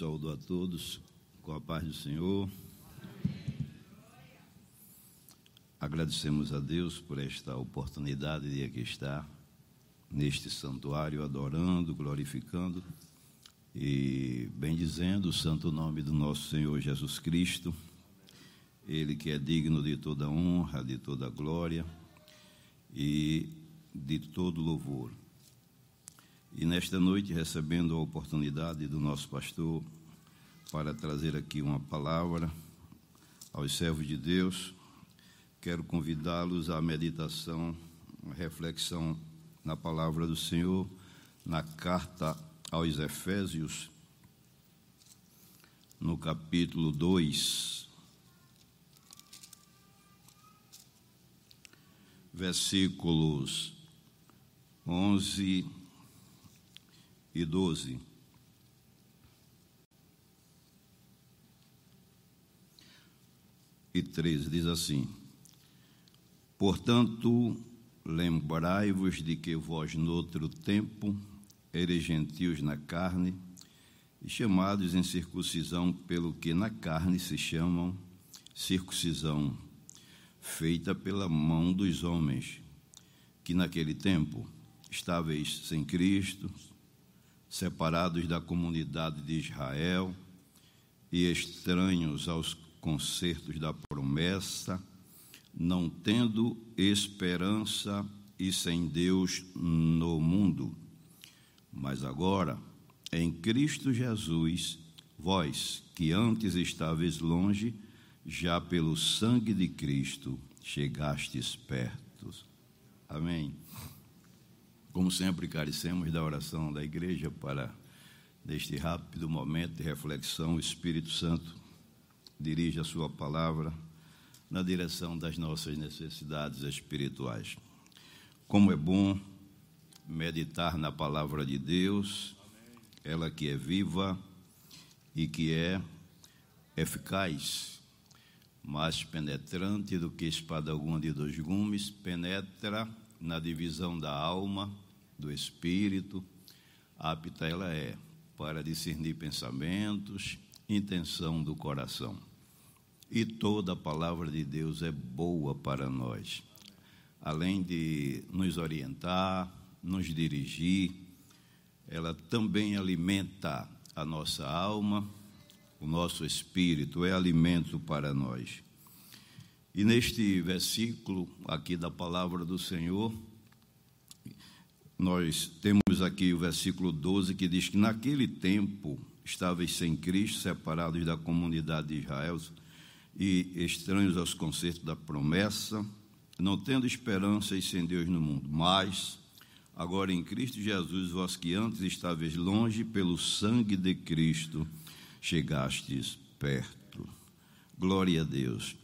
Saúdo a todos com a paz do Senhor. Agradecemos a Deus por esta oportunidade de aqui estar neste santuário, adorando, glorificando e bendizendo o santo nome do nosso Senhor Jesus Cristo. Ele que é digno de toda honra, de toda glória e de todo louvor. E nesta noite, recebendo a oportunidade do nosso pastor para trazer aqui uma palavra aos servos de Deus, quero convidá-los à meditação, à reflexão na palavra do Senhor, na carta aos Efésios, no capítulo 2, versículos 11 e 12. E 13 diz assim: Portanto, lembrai-vos de que vós, noutro tempo, eres gentios na carne, e chamados em circuncisão pelo que na carne se chamam circuncisão, feita pela mão dos homens, que naquele tempo estáveis sem Cristo, separados da comunidade de Israel e estranhos aos concertos da promessa, não tendo esperança e sem Deus no mundo. Mas agora, em Cristo Jesus, vós que antes estáveis longe, já pelo sangue de Cristo chegastes perto. Amém. Como sempre, carecemos da oração da igreja para, neste rápido momento de reflexão, o Espírito Santo dirige a sua palavra na direção das nossas necessidades espirituais. Como é bom meditar na palavra de Deus, ela que é viva e que é eficaz, mais penetrante do que espada alguma de dois gumes, penetra na divisão da alma do espírito, apta ela é para discernir pensamentos, intenção do coração. E toda a palavra de Deus é boa para nós, além de nos orientar, nos dirigir, ela também alimenta a nossa alma, o nosso espírito, é alimento para nós. E neste versículo aqui da palavra do Senhor, nós temos aqui o versículo 12 que diz que naquele tempo estavais sem Cristo, separados da comunidade de Israel e estranhos aos concertos da promessa, não tendo esperança e sem Deus no mundo. Mas, agora em Cristo Jesus, vós que antes estáveis longe, pelo sangue de Cristo chegastes perto. Glória a Deus.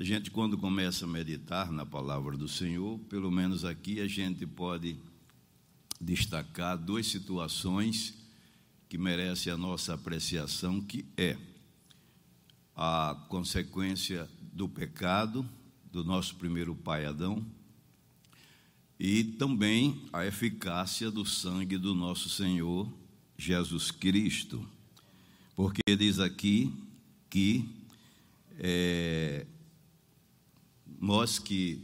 A gente, quando começa a meditar na palavra do Senhor, pelo menos aqui a gente pode destacar duas situações que merecem a nossa apreciação, que é a consequência do pecado do nosso primeiro pai Adão e também a eficácia do sangue do nosso Senhor Jesus Cristo. Porque diz aqui que é, nós que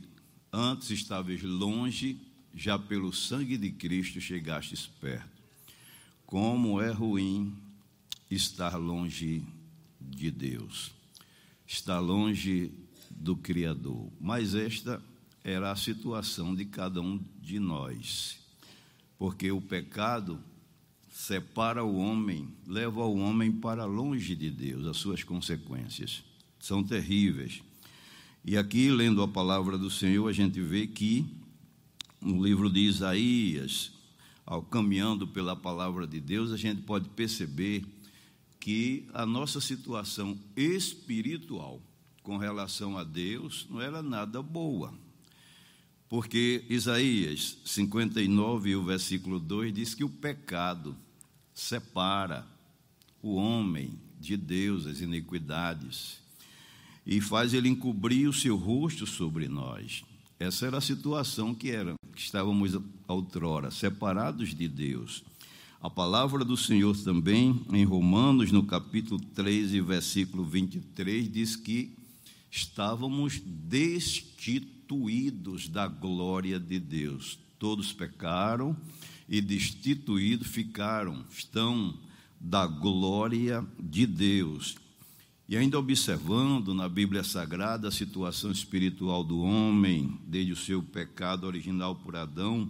antes estávamos longe, já pelo sangue de Cristo chegastes perto. Como é ruim estar longe de Deus, estar longe do Criador. Mas esta era a situação de cada um de nós, porque o pecado separa o homem, leva o homem para longe de Deus, as suas consequências são terríveis. E aqui, lendo a palavra do Senhor, a gente vê que no livro de Isaías, ao caminhando pela palavra de Deus, a gente pode perceber que a nossa situação espiritual com relação a Deus não era nada boa. Porque Isaías 59, o versículo 2 diz que o pecado separa o homem de Deus, as iniquidades e faz ele encobrir o seu rosto sobre nós. Essa era a situação que era, que estávamos outrora, separados de Deus. A palavra do Senhor também, em Romanos, no capítulo 13, versículo 23, diz que estávamos destituídos da glória de Deus. Todos pecaram e destituídos ficaram, estão da glória de Deus. E ainda observando na Bíblia Sagrada a situação espiritual do homem, desde o seu pecado original por Adão,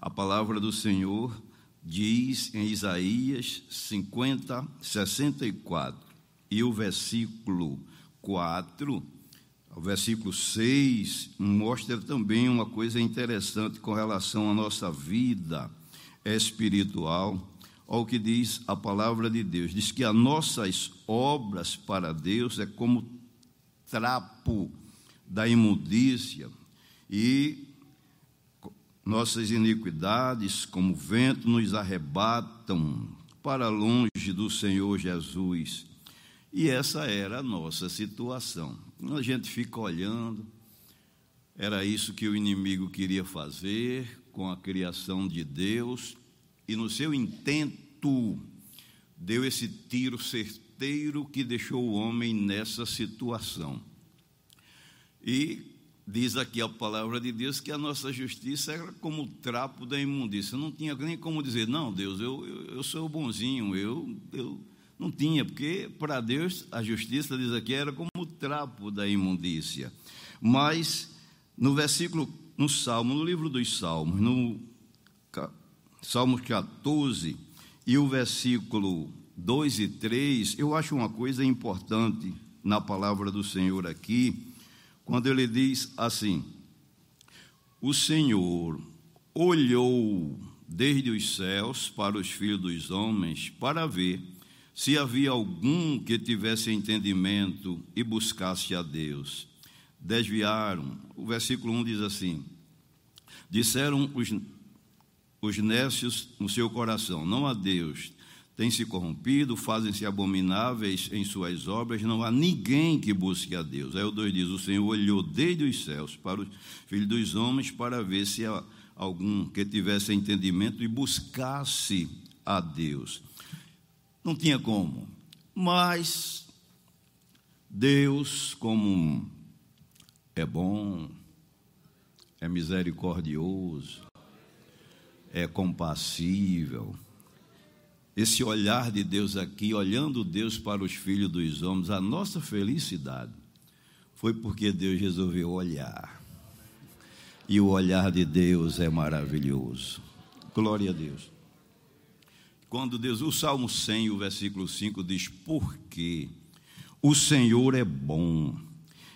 a palavra do Senhor diz em Isaías 50, 64, e o versículo 4, o versículo 6, mostra também uma coisa interessante com relação à nossa vida espiritual, ao que diz a palavra de Deus. Diz que as nossas obras para Deus é como trapo da imundícia e nossas iniquidades, como vento, nos arrebatam para longe do Senhor Jesus. E essa era a nossa situação. A gente fica olhando, era isso que o inimigo queria fazer com a criação de Deus, e no seu intento, deu esse tiro certeiro que deixou o homem nessa situação. E Diz aqui a palavra de Deus que a nossa justiça era como o trapo da imundícia. Não tinha nem como dizer, não, Deus, eu, eu, eu sou bonzinho, eu, eu não tinha, porque para Deus a justiça, diz aqui, era como o trapo da imundícia. Mas no versículo, no Salmo, no livro dos Salmos, no Salmos 14, e o versículo 2 e 3, eu acho uma coisa importante na palavra do Senhor aqui quando ele diz assim: O Senhor olhou desde os céus para os filhos dos homens para ver se havia algum que tivesse entendimento e buscasse a Deus. Desviaram. O versículo 1 diz assim: Disseram os, os nécios no seu coração: Não há Deus têm se corrompido, fazem-se abomináveis em suas obras, não há ninguém que busque a Deus. Aí o 2 diz: O Senhor olhou desde os céus para os filhos dos homens para ver se há algum que tivesse entendimento e buscasse a Deus. Não tinha como, mas Deus, como é bom, é misericordioso, é compassível, esse olhar de Deus aqui, olhando Deus para os filhos dos homens, a nossa felicidade foi porque Deus resolveu olhar. E o olhar de Deus é maravilhoso. Glória a Deus. Quando Deus, o Salmo 100, o versículo 5 diz: Porque o Senhor é bom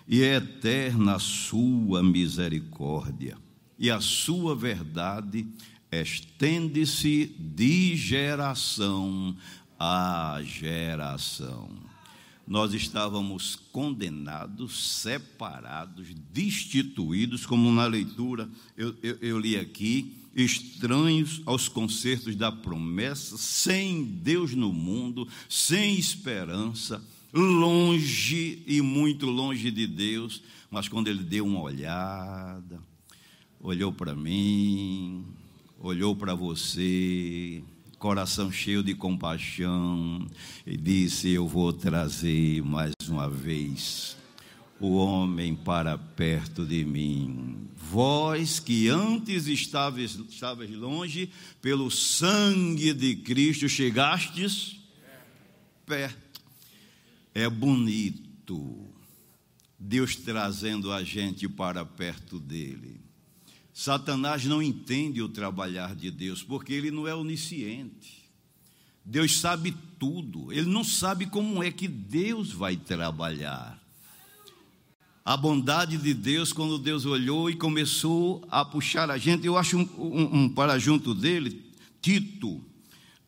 e é eterna a sua misericórdia, e a sua verdade estende-se de geração a geração. Nós estávamos condenados, separados, destituídos, como na leitura eu, eu, eu li aqui, estranhos aos concertos da promessa, sem Deus no mundo, sem esperança, longe e muito longe de Deus, mas quando Ele deu uma olhada, olhou para mim, olhou para você, coração cheio de compaixão, e disse: Eu vou trazer mais uma vez o homem para perto de mim. Vós que antes estavas, estavas longe, pelo sangue de Cristo chegastes perto. É bonito Deus trazendo a gente para perto dele. Satanás não entende o trabalhar de Deus, porque ele não é onisciente. Deus sabe tudo, ele não sabe como é que Deus vai trabalhar. A bondade de Deus, quando Deus olhou e começou a puxar a gente, eu acho um, um, um para junto dele, Tito,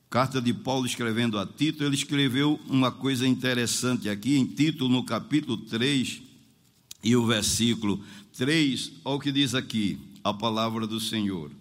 carta de Paulo escrevendo a Tito, ele escreveu uma coisa interessante aqui, em Tito, no capítulo 3, e o versículo 3, olha o que diz aqui: a palavra do Senhor.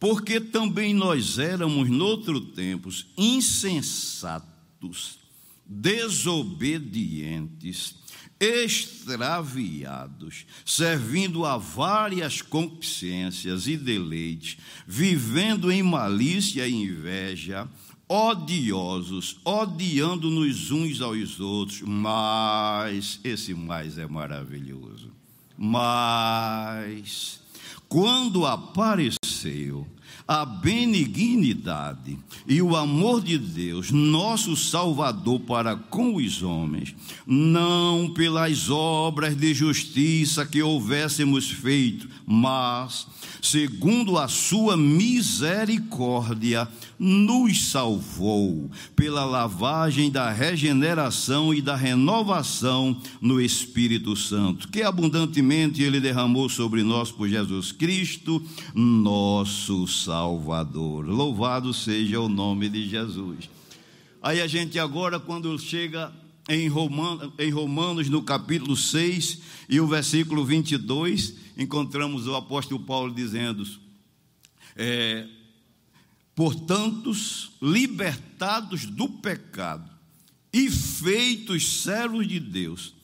Porque também nós éramos, noutro tempos, insensatos, desobedientes, extraviados, servindo a várias concupiscências e deleites, vivendo em malícia e inveja, odiosos, odiando-nos uns aos outros, mas esse mais é maravilhoso. Mas quando apareceu a benignidade e o amor de Deus, nosso Salvador, para com os homens, não pelas obras de justiça que houvéssemos feito, mas segundo a sua misericórdia, nos salvou pela lavagem da regeneração e da renovação no Espírito Santo, que abundantemente ele derramou sobre nós por Jesus Cristo, nosso Salvador. Louvado seja o nome de Jesus. Aí a gente agora, quando chega em Romanos, em Romanos, no capítulo 6 e o versículo 22, encontramos o apóstolo Paulo dizendo: é, Portanto, libertados do pecado e feitos servos de Deus,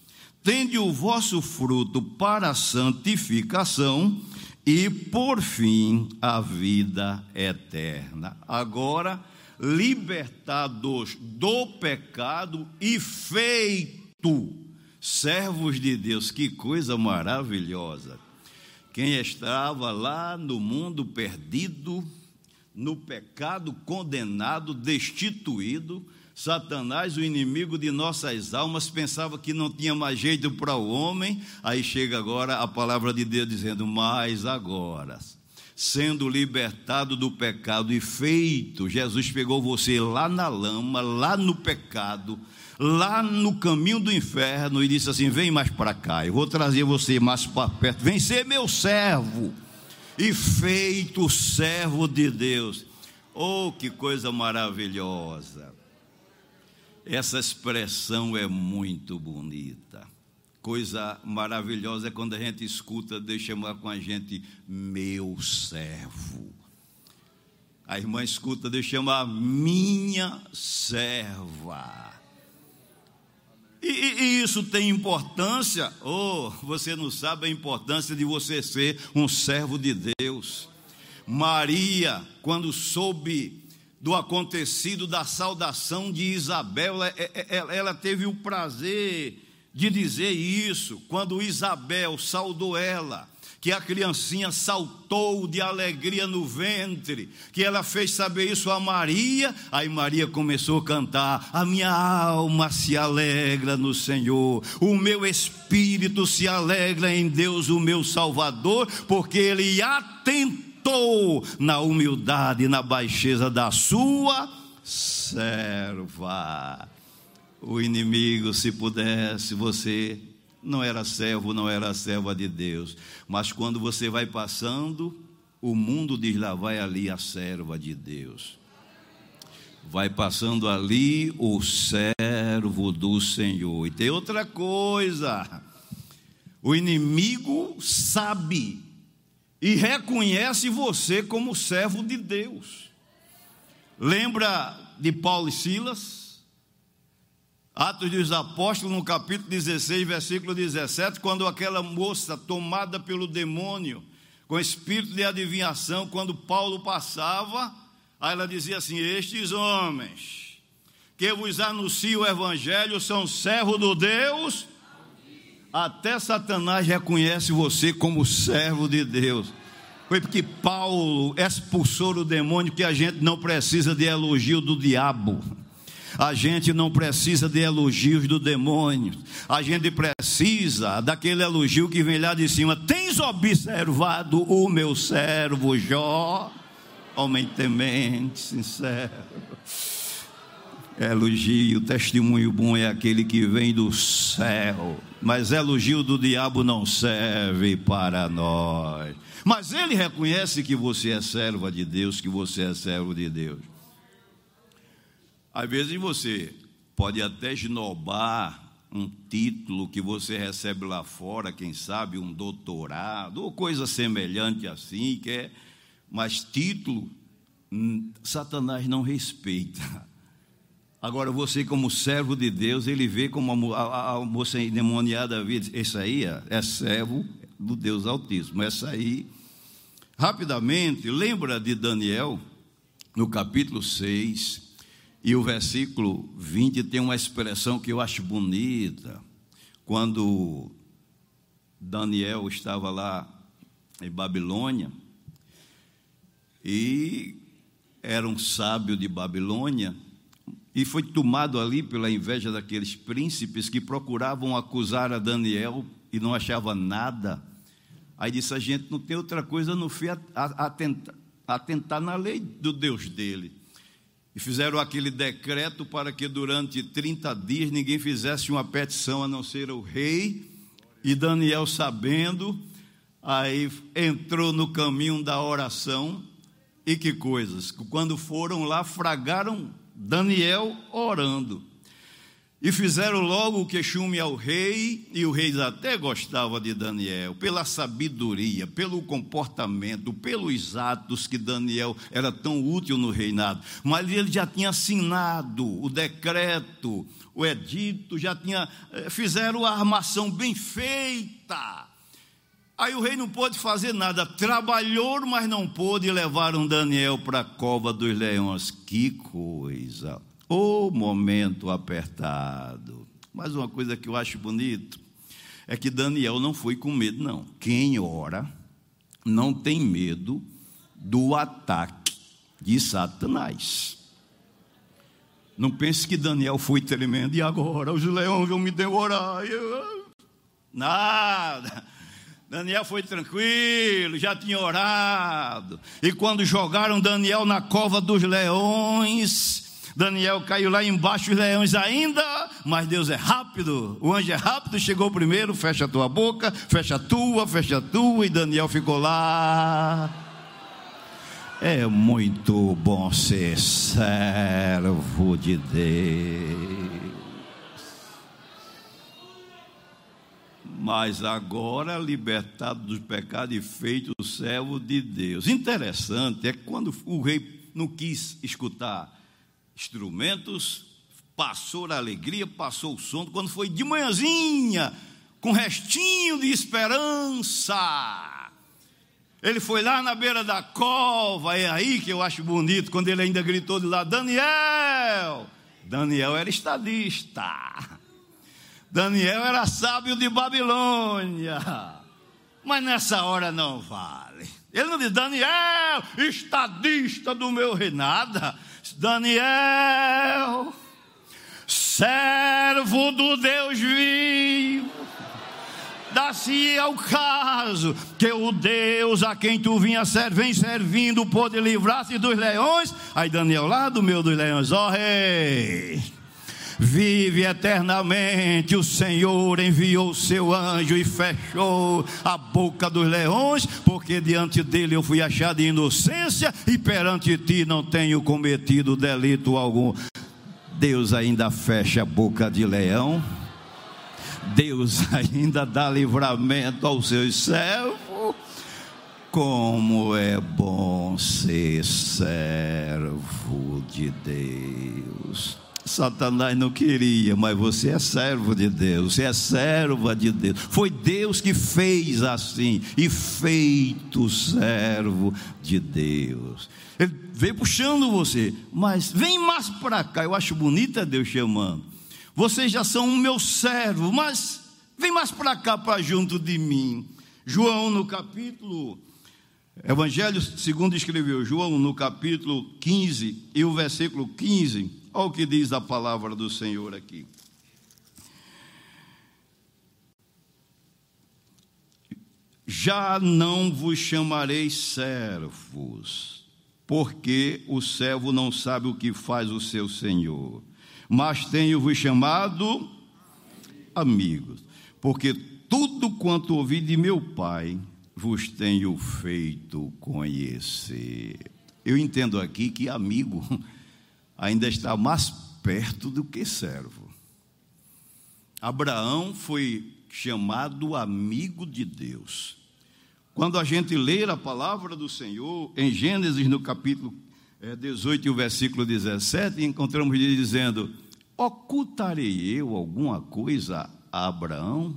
tende o vosso fruto para a santificação e, por fim, a vida eterna. Agora, libertados do pecado e feito servos de Deus, que coisa maravilhosa. Quem estava lá no mundo perdido, no pecado, condenado, destituído. Satanás, o inimigo de nossas almas, pensava que não tinha mais jeito para o homem. Aí chega agora a palavra de Deus dizendo: Mas agora, sendo libertado do pecado e feito, Jesus pegou você lá na lama, lá no pecado, lá no caminho do inferno e disse assim: Vem mais para cá, eu vou trazer você mais para perto, vem ser meu servo e feito servo de Deus. Oh, que coisa maravilhosa! Essa expressão é muito bonita. Coisa maravilhosa é quando a gente escuta Deus chamar com a gente meu servo. A irmã escuta Deus chamar minha serva. E, e, isso tem importância? Oh, você não sabe a importância de você ser um servo de Deus. Maria, quando soube do acontecido da saudação de Isabel, ela, ela, ela teve o prazer de dizer isso. Quando Isabel saudou ela, que a criancinha saltou de alegria no ventre, que ela fez saber isso a Maria, aí Maria começou a cantar: A minha alma se alegra no Senhor, o meu espírito se alegra em Deus, o meu Salvador, porque Ele atentou na humildade e na baixeza da sua serva. O inimigo, se pudesse, você não era servo, não era serva de Deus. Mas quando você vai passando, o mundo diz lá, vai ali a serva de Deus. Vai passando ali o servo do Senhor. E tem outra coisa: o inimigo sabe e reconhece você como servo de Deus. Lembra de Paulo e Silas? Atos dos Apóstolos, no capítulo 16, versículo 17, quando aquela moça tomada pelo demônio, com espírito de adivinhação, quando Paulo passava, aí ela dizia assim: Estes homens que vos anunciam o evangelho são servos do Deus. Até Satanás reconhece você como servo de Deus. Foi porque Paulo expulsou o demônio que a gente não precisa de elogio do diabo. A gente não precisa de elogios do demônio. A gente precisa daquele elogio que vem lá de cima. Tens observado o meu servo Jó? Homem temente, sincero. Elogio, testemunho bom é aquele que vem do céu. Mas elogio do diabo não serve para nós. Mas ele reconhece que você é serva de Deus, que você é servo de Deus. Às vezes você pode até esnobar um título que você recebe lá fora, quem sabe um doutorado ou coisa semelhante assim, que é, mas título hum, Satanás não respeita. Agora, você, como servo de Deus, ele vê como a, a, moça endemoniada vê, esse aí é, é servo do Deus Altíssimo. Essa aí, rapidamente, lembra de Daniel, no capítulo 6, e o versículo 20 tem uma expressão que eu acho bonita. Quando Daniel estava lá em Babilônia, e era um sábio de Babilônia, e foi tomado ali pela inveja daqueles príncipes que procuravam acusar a Daniel e não achava nada. Aí disse: a gente não tem outra coisa no fim a tentar na lei do Deus dele. E fizeram aquele decreto para que durante 30 dias ninguém fizesse uma petição a não ser o rei. E Daniel, sabendo, aí entrou no caminho da oração. E que coisas! Quando foram lá, fragaram Daniel orando. E fizeram logo o queixume ao rei, e o rei até gostava de Daniel, pela sabedoria, pelo comportamento, pelos atos que Daniel era tão útil no reinado. Mas ele já tinha assinado o decreto, o edito, já tinha. Eh, fizeram a armação bem feita. Aí o rei não pôde fazer nada, trabalhou, mas não pôde, e levaram Daniel para a cova dos leões. Que coisa! O momento apertado. Mas uma coisa que eu acho bonito é que Daniel não foi com medo, não. Quem ora não tem medo do ataque de Satanás. Não pense que Daniel foi tremendo e agora os leões vão me devorar. Nada. Daniel foi tranquilo, já tinha orado. E quando jogaram Daniel na cova dos leões, Daniel caiu lá embaixo, os leões ainda, mas Deus é rápido. O anjo é rápido, chegou primeiro, fecha a tua boca, fecha a tua, fecha a tua, e Daniel ficou lá. É muito bom ser servo de Deus. Mas agora libertado dos pecados e feito servo de Deus. Interessante é que quando o rei não quis escutar instrumentos, passou a alegria, passou o sono, quando foi de manhãzinha, com restinho de esperança. Ele foi lá na beira da cova, é aí que eu acho bonito, quando ele ainda gritou de lá: Daniel! Daniel era estadista. Daniel era sábio de Babilônia. Mas nessa hora não vale. Ele não diz, Daniel, estadista do meu reinado. Daniel, servo do Deus vivo, dá-se ao caso que o Deus a quem tu vinha ser, servindo pode livrar-se dos leões. Aí Daniel lá do meio dos leões, ó oh, rei vive eternamente. O Senhor enviou seu anjo e fechou a boca dos leões, porque diante dele eu fui achado de inocência e perante ti não tenho cometido delito algum. Deus ainda fecha a boca de leão. Deus ainda dá livramento aos seus servos. Como é bom ser servo de Deus. Satanás não queria, mas você é servo de Deus, você é serva de Deus. Foi Deus que fez assim, e feito servo de Deus. Ele veio puxando você, mas vem mais para cá. Eu acho bonito é Deus chamando. Vocês já são o meu servo, mas vem mais para cá, para junto de mim. João, no capítulo, Evangelho segundo escreveu João, no capítulo 15 e o versículo 15 Olha o que diz a palavra do Senhor aqui. Já não vos chamarei servos, porque o servo não sabe o que faz o seu senhor, mas tenho-vos chamado amigos, porque tudo quanto ouvi de meu Pai vos tenho feito conhecer. Eu entendo aqui que amigo ainda está mais perto do que servo. Abraão foi chamado amigo de Deus. Quando a gente ler a palavra do Senhor, em Gênesis, no capítulo é, 18 e o versículo 17, encontramos ele dizendo: Ocultarei eu alguma coisa a Abraão,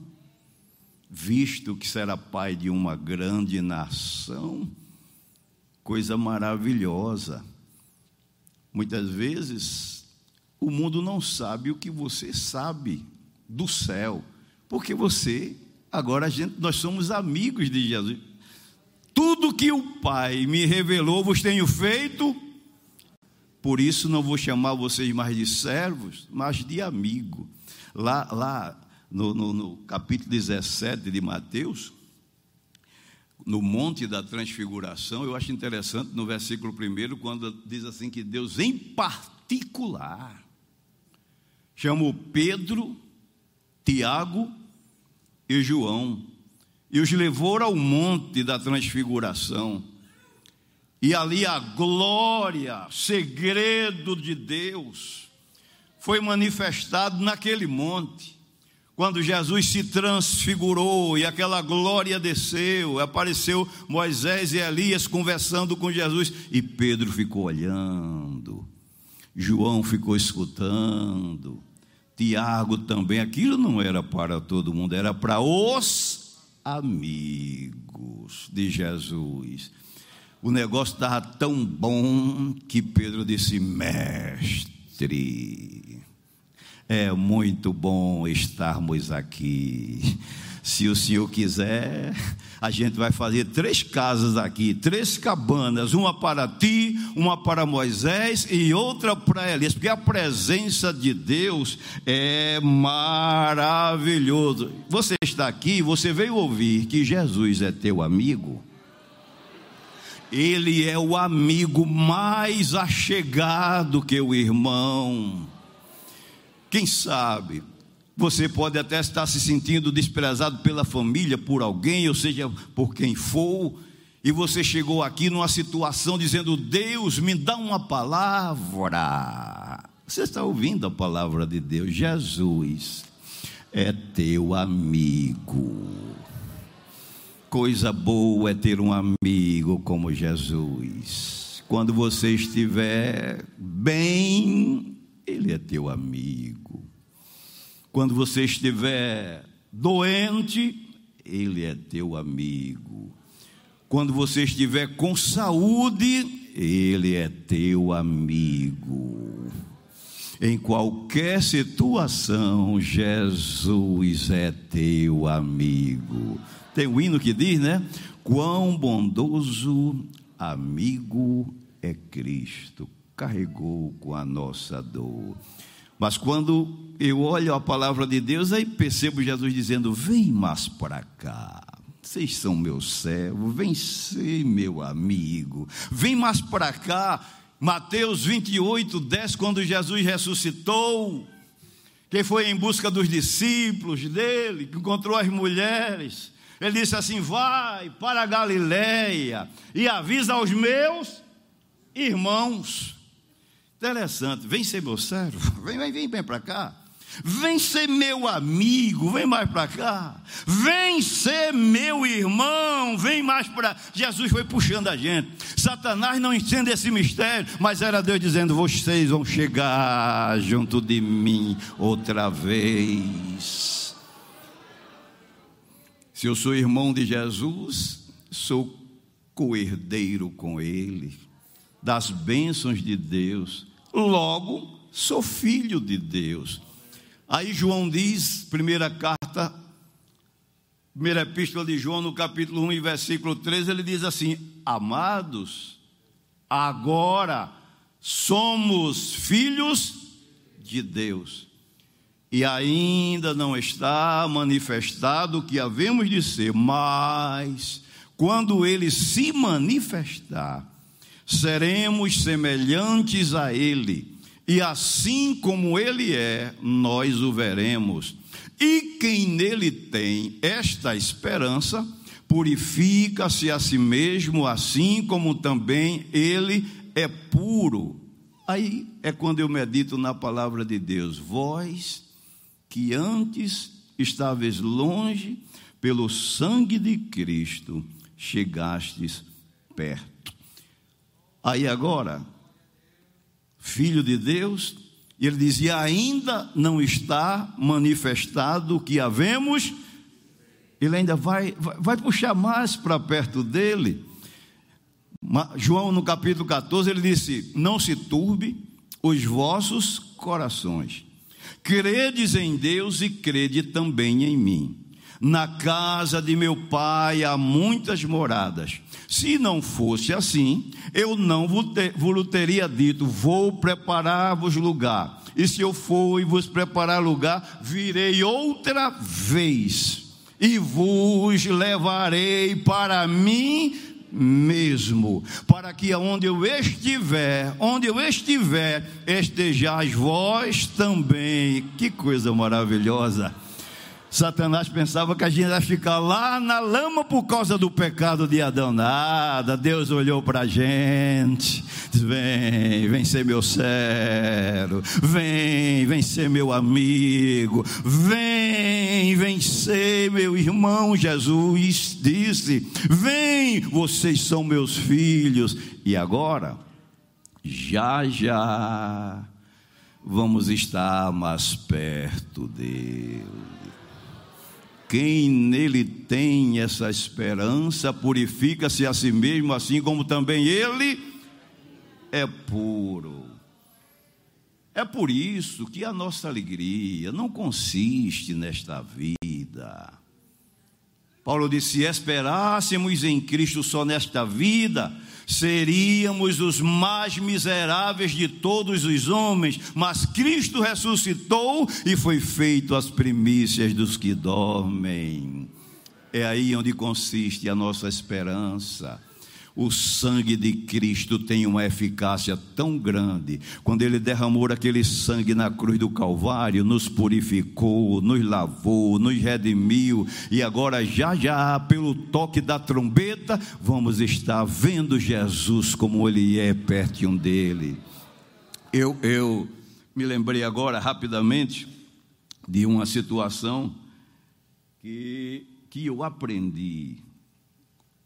visto que será pai de uma grande nação? Coisa maravilhosa. Muitas vezes o mundo não sabe o que você sabe do céu, porque você, agora a gente, nós somos amigos de Jesus. Tudo que o Pai me revelou vos tenho feito por isso não vou chamar vocês mais de servos, mas de amigo. Lá, lá no, no, no capítulo 17 de Mateus, no Monte da Transfiguração, eu acho interessante no versículo 1, quando diz assim que Deus, em particular, chamou Pedro, Tiago e João e os levou ao Monte da Transfiguração. E ali a glória, segredo de Deus, foi manifestado naquele monte. Quando Jesus se transfigurou e aquela glória desceu, apareceu Moisés e Elias conversando com Jesus e Pedro ficou olhando, João ficou escutando, Tiago também. Aquilo não era para todo mundo, era para os amigos de Jesus. O negócio estava tão bom que Pedro disse: Mestre, é muito bom estarmos aqui. Se o senhor quiser, a gente vai fazer três casas aqui, três cabanas, uma para ti, uma para Moisés e outra para Elias, porque a presença de Deus é maravilhoso. Você está aqui, você veio ouvir que Jesus é teu amigo. Ele é o amigo mais achegado que o irmão. Quem sabe, você pode até estar se sentindo desprezado pela família, por alguém, ou seja, por quem for, e você chegou aqui numa situação dizendo: Deus, me dá uma palavra. Você está ouvindo a palavra de Deus? Jesus é teu amigo. Coisa boa é ter um amigo como Jesus. Quando você estiver bem, ele é teu amigo. Quando você estiver doente, ele é teu amigo. Quando você estiver com saúde, ele é teu amigo. Em qualquer situação, Jesus é teu amigo. Tem um hino que diz, né? Quão bondoso amigo é Cristo, carregou com a nossa dor. Mas quando eu olho a palavra de Deus, aí percebo Jesus dizendo: Vem mais para cá. Vocês são meu servo, vem ser meu amigo. Vem mais para cá. Mateus 28, 10, quando Jesus ressuscitou, quem foi em busca dos discípulos dele, que encontrou as mulheres, ele disse assim: Vai para a Galileia e avisa aos meus irmãos. Interessante, vem ser meu servo, vem, vem, vem, vem para cá. Vem ser meu amigo, vem mais para cá. Vem ser meu irmão, vem mais para. Jesus foi puxando a gente. Satanás não entende esse mistério, mas era Deus dizendo: vocês vão chegar junto de mim outra vez. Se eu sou irmão de Jesus, sou coerdeiro com Ele, das bênçãos de Deus, logo sou filho de Deus. Aí João diz, primeira carta, primeira epístola de João, no capítulo 1 e versículo 13, ele diz assim: Amados, agora somos filhos de Deus e ainda não está manifestado o que havemos de ser, mas quando ele se manifestar, seremos semelhantes a ele, e assim como ele é, nós o veremos. E quem nele tem esta esperança, purifica-se a si mesmo, assim como também ele é puro. Aí é quando eu medito na palavra de Deus. Vós que antes estavas longe, pelo sangue de Cristo chegastes perto. Aí agora, Filho de Deus, e ele dizia: ainda não está manifestado o que havemos. Ele ainda vai, vai, vai puxar mais para perto dele. João, no capítulo 14, ele disse: Não se turbe os vossos corações. Credes em Deus e crede também em mim. Na casa de meu pai há muitas moradas. Se não fosse assim, eu não vos teria dito: Vou preparar-vos lugar. E se eu for e vos preparar lugar, virei outra vez e vos levarei para mim mesmo, para que aonde eu estiver, onde eu estiver, estejais vós também. Que coisa maravilhosa! Satanás pensava que a gente ia ficar lá na lama por causa do pecado de Adão. Nada, Deus olhou para a gente, Vem, vem ser meu servo, vem, vem ser meu amigo, vem, vem ser meu irmão. Jesus disse: Vem, vocês são meus filhos. E agora, já, já, vamos estar mais perto dele. Quem nele tem essa esperança purifica-se a si mesmo, assim como também ele é puro. É por isso que a nossa alegria não consiste nesta vida. Paulo disse: se esperássemos em Cristo só nesta vida, seríamos os mais miseráveis de todos os homens, mas Cristo ressuscitou e foi feito as primícias dos que dormem. É aí onde consiste a nossa esperança. O sangue de Cristo tem uma eficácia tão grande. Quando ele derramou aquele sangue na cruz do Calvário, nos purificou, nos lavou, nos redimiu, e agora, já já, pelo toque da trombeta, vamos estar vendo Jesus como ele é pertinho dele. Eu, eu me lembrei agora, rapidamente, de uma situação que, que eu aprendi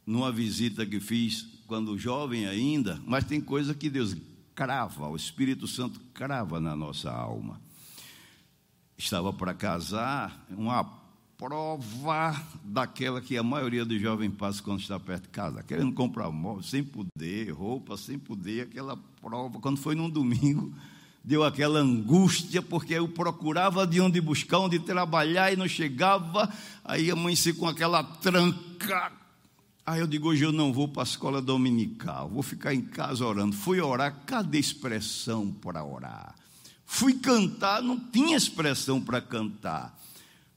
numa visita que fiz quando jovem ainda, mas tem coisa que Deus crava, o Espírito Santo crava na nossa alma. Estava para casar, uma prova daquela que a maioria dos jovens passa quando está perto de casa, querendo comprar móvel, sem poder, roupa, sem poder, aquela prova. Quando foi num domingo, deu aquela angústia, porque eu procurava de onde buscar, onde trabalhar e não chegava, aí amanheci com aquela tranca Aí eu digo, hoje eu não vou para a escola dominical, vou ficar em casa orando. Fui orar, cadê expressão para orar? Fui cantar, não tinha expressão para cantar.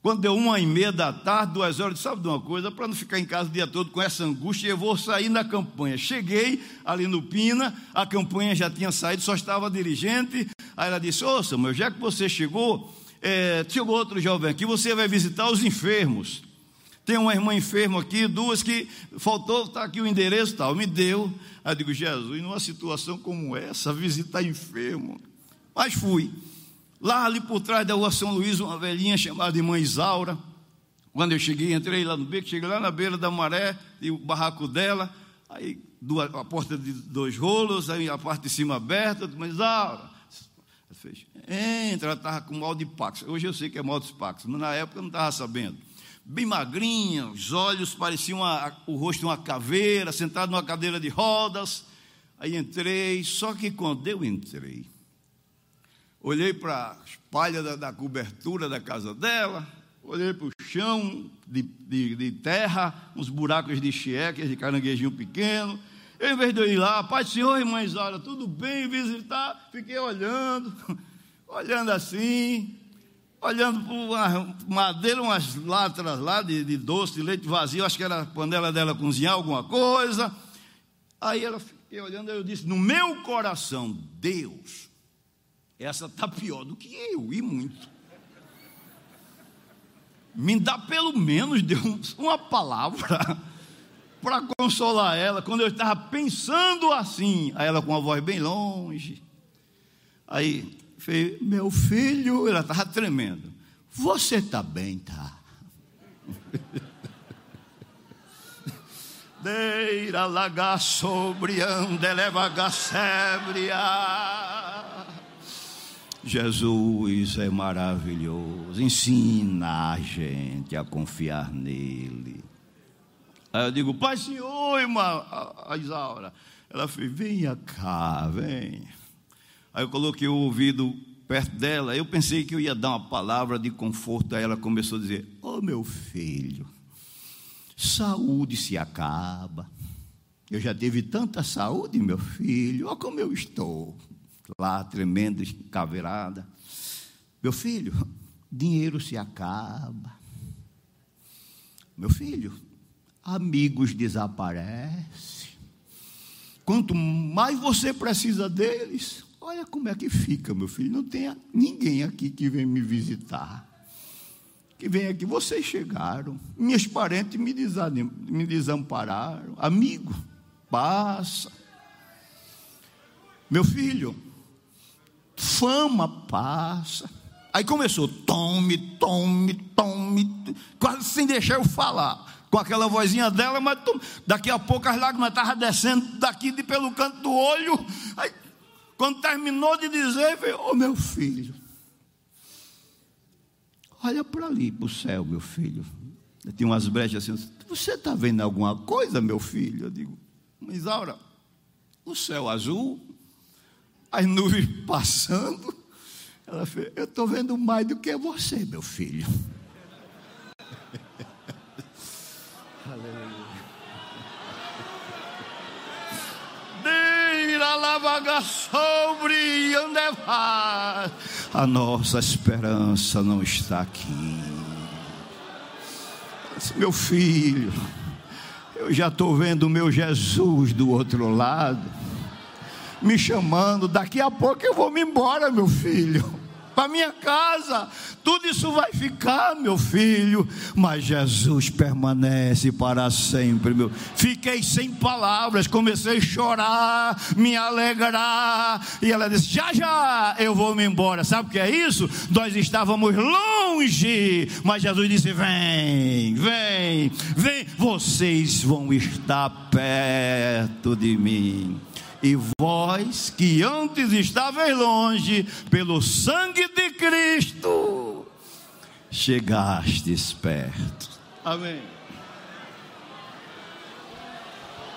Quando deu uma e meia da tarde, duas horas, sabe de uma coisa? Para não ficar em casa o dia todo com essa angústia, eu vou sair na campanha. Cheguei ali no Pina, a campanha já tinha saído, só estava dirigente. Aí ela disse: Ô Samuel, já que você chegou, é, chegou outro jovem aqui, você vai visitar os enfermos. Tem uma irmã enferma aqui, duas que faltou, está aqui o endereço tal, me deu. Aí eu digo, Jesus, numa situação como essa, visitar enfermo. Mas fui. Lá ali por trás da rua São Luís, uma velhinha chamada irmã Isaura. Quando eu cheguei, entrei lá no beco, cheguei lá na beira da maré, e o barraco dela, aí duas, a porta de dois rolos, aí a parte de cima aberta, irmã Isaura. Fez, entra, ela estava com mal de pax. Hoje eu sei que é mal de pax, mas na época eu não estava sabendo bem magrinha, os olhos pareciam o rosto de uma caveira, sentado numa cadeira de rodas. Aí entrei, só que quando eu entrei, olhei para a espalha da, da, cobertura da casa dela, olhei para o chão de, de, de, terra, uns buracos de chieques, de caranguejinho pequeno. Eu, em vez de eu ir lá, Pai Senhor, irmãs, olha, tudo bem, visitar, fiquei olhando, olhando assim, olhando para uma madeira, umas latras lá de, de, doce, de leite vazio, acho que era a panela dela cozinhar alguma coisa. Aí ela fiquei olhando, eu disse: No meu coração, Deus, essa está pior do que eu, e muito. Me dá pelo menos, Deus, uma palavra para consolar ela, quando eu estava pensando assim. Aí ela com a voz bem longe. Aí, Falei, meu filho, ela estava tremendo. Você está bem, tá? Deira laga sobre andeleva Jesus é maravilhoso, ensina a gente a confiar nele. Aí eu digo, Pai Senhor, irmã, a Isaura. Ela fez, venha cá, vem. Aí eu coloquei o ouvido perto dela, eu pensei que eu ia dar uma palavra de conforto, aí ela começou a dizer: oh, meu filho, saúde se acaba. Eu já tive tanta saúde, meu filho, olha como eu estou. Lá, tremendo, caveirada. Meu filho, dinheiro se acaba. Meu filho, amigos desaparecem. Quanto mais você precisa deles, olha como é que fica, meu filho. Não tem ninguém aqui que vem me visitar. Que vem aqui, vocês chegaram. Minhas parentes me, me desampararam. Amigo, passa. Meu filho, fama passa. Aí começou, tome, tome, tome, quase sem deixar eu falar com aquela vozinha dela, mas daqui a pouco as lágrimas estavam descendo daqui de, pelo canto do olho. Aí, quando terminou de dizer, veio, ô oh, meu filho, olha para ali, para o céu, meu filho. Eu tinha umas brechas assim, você está vendo alguma coisa, meu filho? Eu digo, mas Aura, o céu azul, as nuvens passando. Ela fez, eu estou vendo mais do que você, meu filho. sobre A nossa esperança não está aqui. Meu filho, eu já estou vendo o meu Jesus do outro lado, me chamando. Daqui a pouco eu vou me embora, meu filho para minha casa. Tudo isso vai ficar, meu filho, mas Jesus permanece para sempre, meu. Fiquei sem palavras, comecei a chorar, me alegrar, e ela disse: "Já já eu vou me embora". Sabe o que é isso? Nós estávamos longe, mas Jesus disse: "Vem, vem, vem, vocês vão estar perto de mim" e vós que antes estavais longe, pelo sangue de Cristo, chegastes perto. Amém.